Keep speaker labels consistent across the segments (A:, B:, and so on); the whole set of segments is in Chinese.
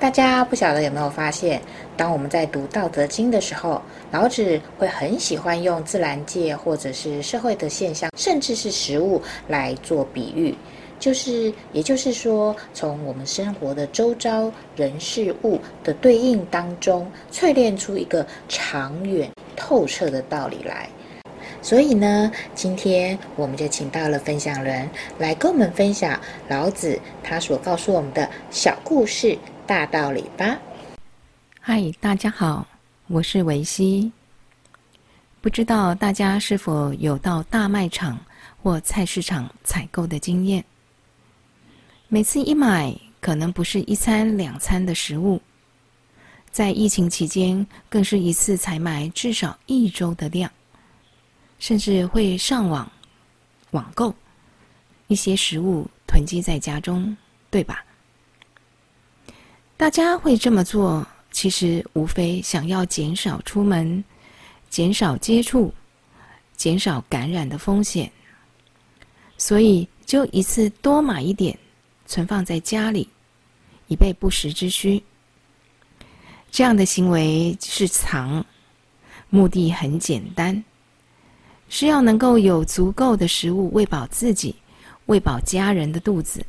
A: 大家不晓得有没有发现，当我们在读《道德经》的时候，老子会很喜欢用自然界或者是社会的现象，甚至是食物来做比喻，就是也就是说，从我们生活的周遭人事物的对应当中，淬炼出一个长远透彻的道理来。所以呢，今天我们就请到了分享人来跟我们分享老子他所告诉我们的小故事。大道理吧。
B: 嗨，大家好，我是维西。不知道大家是否有到大卖场或菜市场采购的经验？每次一买，可能不是一餐两餐的食物，在疫情期间，更是一次采买至少一周的量，甚至会上网网购一些食物囤积在家中，对吧？大家会这么做，其实无非想要减少出门、减少接触、减少感染的风险，所以就一次多买一点，存放在家里，以备不时之需。这样的行为是藏，目的很简单，是要能够有足够的食物喂饱自己、喂饱家人的肚子。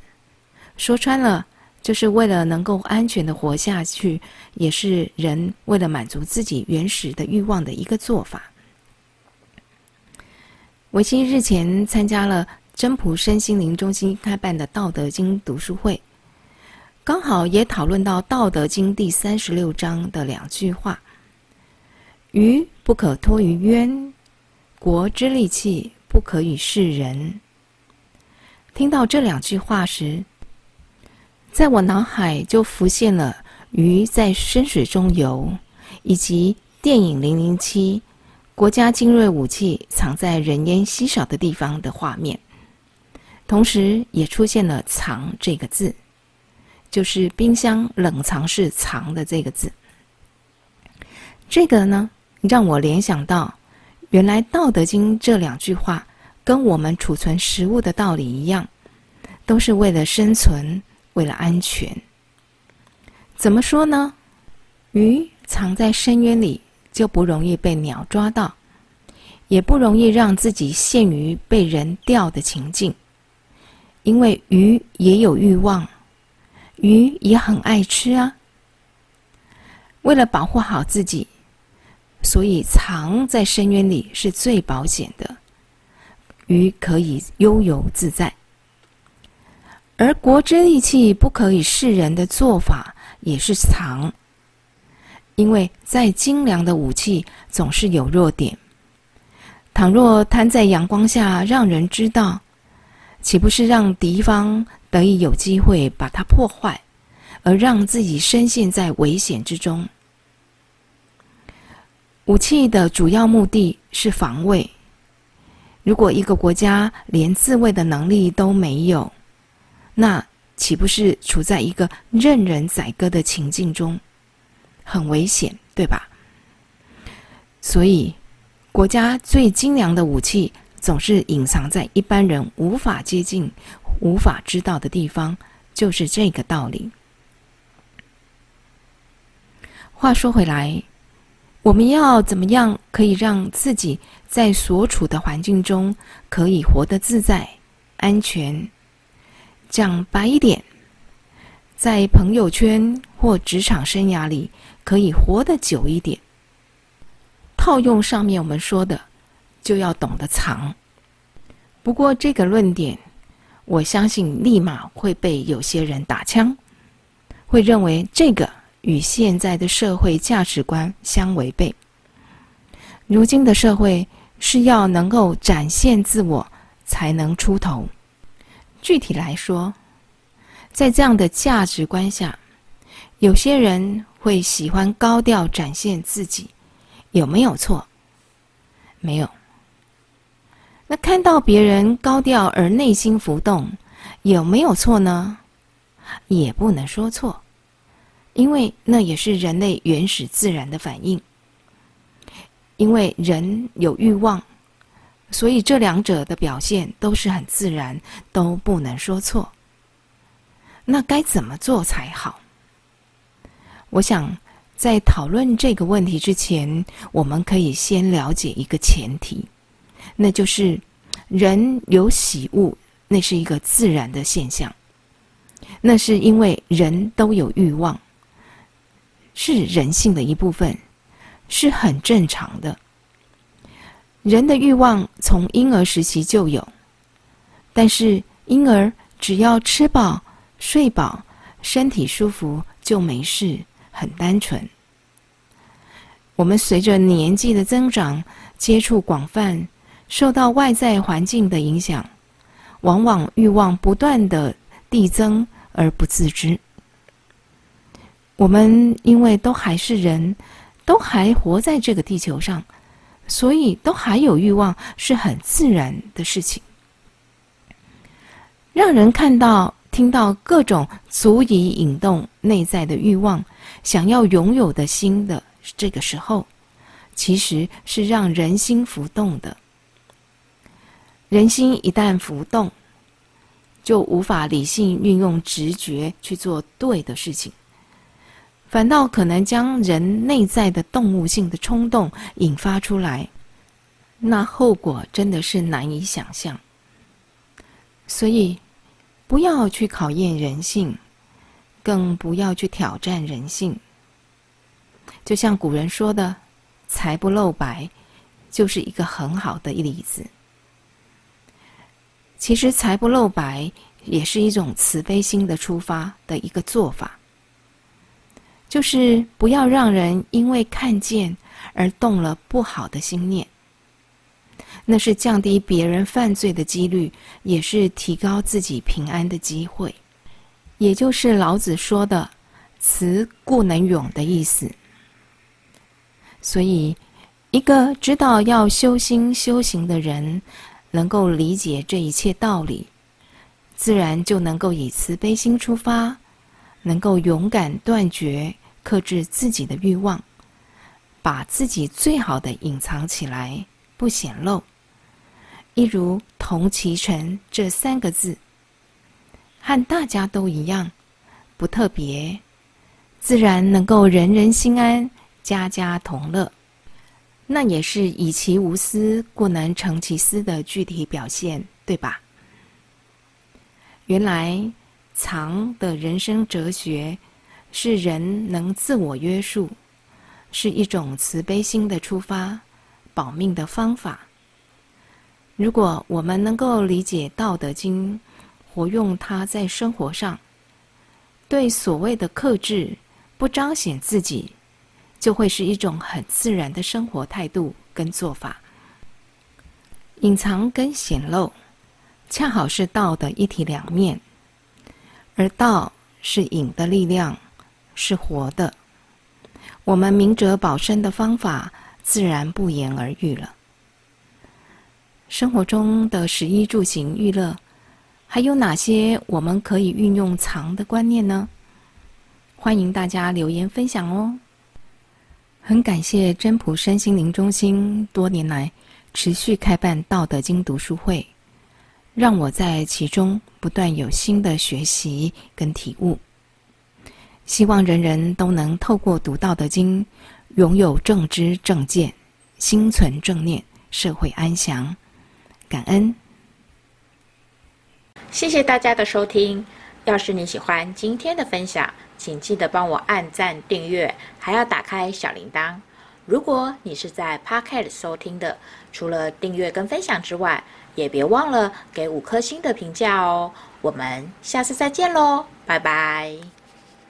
B: 说穿了。就是为了能够安全的活下去，也是人为了满足自己原始的欲望的一个做法。维新日前参加了真普身心灵中心开办的《道德经》读书会，刚好也讨论到《道德经》第三十六章的两句话：“鱼不可脱于渊，国之利器不可与世人。”听到这两句话时，在我脑海就浮现了鱼在深水中游，以及电影《零零七》国家精锐武器藏在人烟稀少的地方的画面，同时也出现了“藏”这个字，就是冰箱冷藏室“藏”的这个字。这个呢，让我联想到，原来《道德经》这两句话跟我们储存食物的道理一样，都是为了生存。为了安全，怎么说呢？鱼藏在深渊里，就不容易被鸟抓到，也不容易让自己陷于被人钓的情境。因为鱼也有欲望，鱼也很爱吃啊。为了保护好自己，所以藏在深渊里是最保险的，鱼可以悠游自在。而国之利器不可以示人的做法也是藏，因为再精良的武器总是有弱点。倘若摊在阳光下让人知道，岂不是让敌方得以有机会把它破坏，而让自己深陷在危险之中？武器的主要目的是防卫。如果一个国家连自卫的能力都没有，那岂不是处在一个任人宰割的情境中，很危险，对吧？所以，国家最精良的武器总是隐藏在一般人无法接近、无法知道的地方，就是这个道理。话说回来，我们要怎么样可以让自己在所处的环境中可以活得自在、安全？讲白一点，在朋友圈或职场生涯里可以活得久一点。套用上面我们说的，就要懂得藏。不过这个论点，我相信立马会被有些人打枪，会认为这个与现在的社会价值观相违背。如今的社会是要能够展现自我，才能出头。具体来说，在这样的价值观下，有些人会喜欢高调展现自己，有没有错？没有。那看到别人高调而内心浮动，有没有错呢？也不能说错，因为那也是人类原始自然的反应。因为人有欲望，所以这两者的表现都是很自然，都不能说错。那该怎么做才好？我想在讨论这个问题之前，我们可以先了解一个前提，那就是人有喜恶，那是一个自然的现象。那是因为人都有欲望，是人性的一部分，是很正常的。人的欲望从婴儿时期就有，但是婴儿只要吃饱、睡饱、身体舒服就没事，很单纯。我们随着年纪的增长，接触广泛，受到外在环境的影响，往往欲望不断的递增而不自知。我们因为都还是人，都还活在这个地球上。所以，都还有欲望是很自然的事情。让人看到、听到各种足以引动内在的欲望、想要拥有的心的这个时候，其实是让人心浮动的。人心一旦浮动，就无法理性运用直觉去做对的事情。反倒可能将人内在的动物性的冲动引发出来，那后果真的是难以想象。所以，不要去考验人性，更不要去挑战人性。就像古人说的“财不露白”，就是一个很好的例子。其实“财不露白”也是一种慈悲心的出发的一个做法。就是不要让人因为看见而动了不好的心念，那是降低别人犯罪的几率，也是提高自己平安的机会。也就是老子说的“慈故能勇”的意思。所以，一个知道要修心修行的人，能够理解这一切道理，自然就能够以慈悲心出发，能够勇敢断绝。克制自己的欲望，把自己最好的隐藏起来，不显露。一如“同其尘”这三个字，和大家都一样，不特别，自然能够人人心安，家家同乐。那也是以其无私，故能成其私的具体表现，对吧？原来藏的人生哲学。是人能自我约束，是一种慈悲心的出发，保命的方法。如果我们能够理解《道德经》，活用它在生活上，对所谓的克制，不彰显自己，就会是一种很自然的生活态度跟做法。隐藏跟显露，恰好是道的一体两面，而道是隐的力量。是活的，我们明哲保身的方法自然不言而喻了。生活中的食衣住行娱乐，还有哪些我们可以运用藏的观念呢？欢迎大家留言分享哦。很感谢真朴身心灵中心多年来持续开办《道德经》读书会，让我在其中不断有新的学习跟体悟。希望人人都能透过读《道德经》，拥有正知正见，心存正念，社会安详。感恩，
A: 谢谢大家的收听。要是你喜欢今天的分享，请记得帮我按赞、订阅，还要打开小铃铛。如果你是在 Pocket 收听的，除了订阅跟分享之外，也别忘了给五颗星的评价哦。我们下次再见喽，拜拜。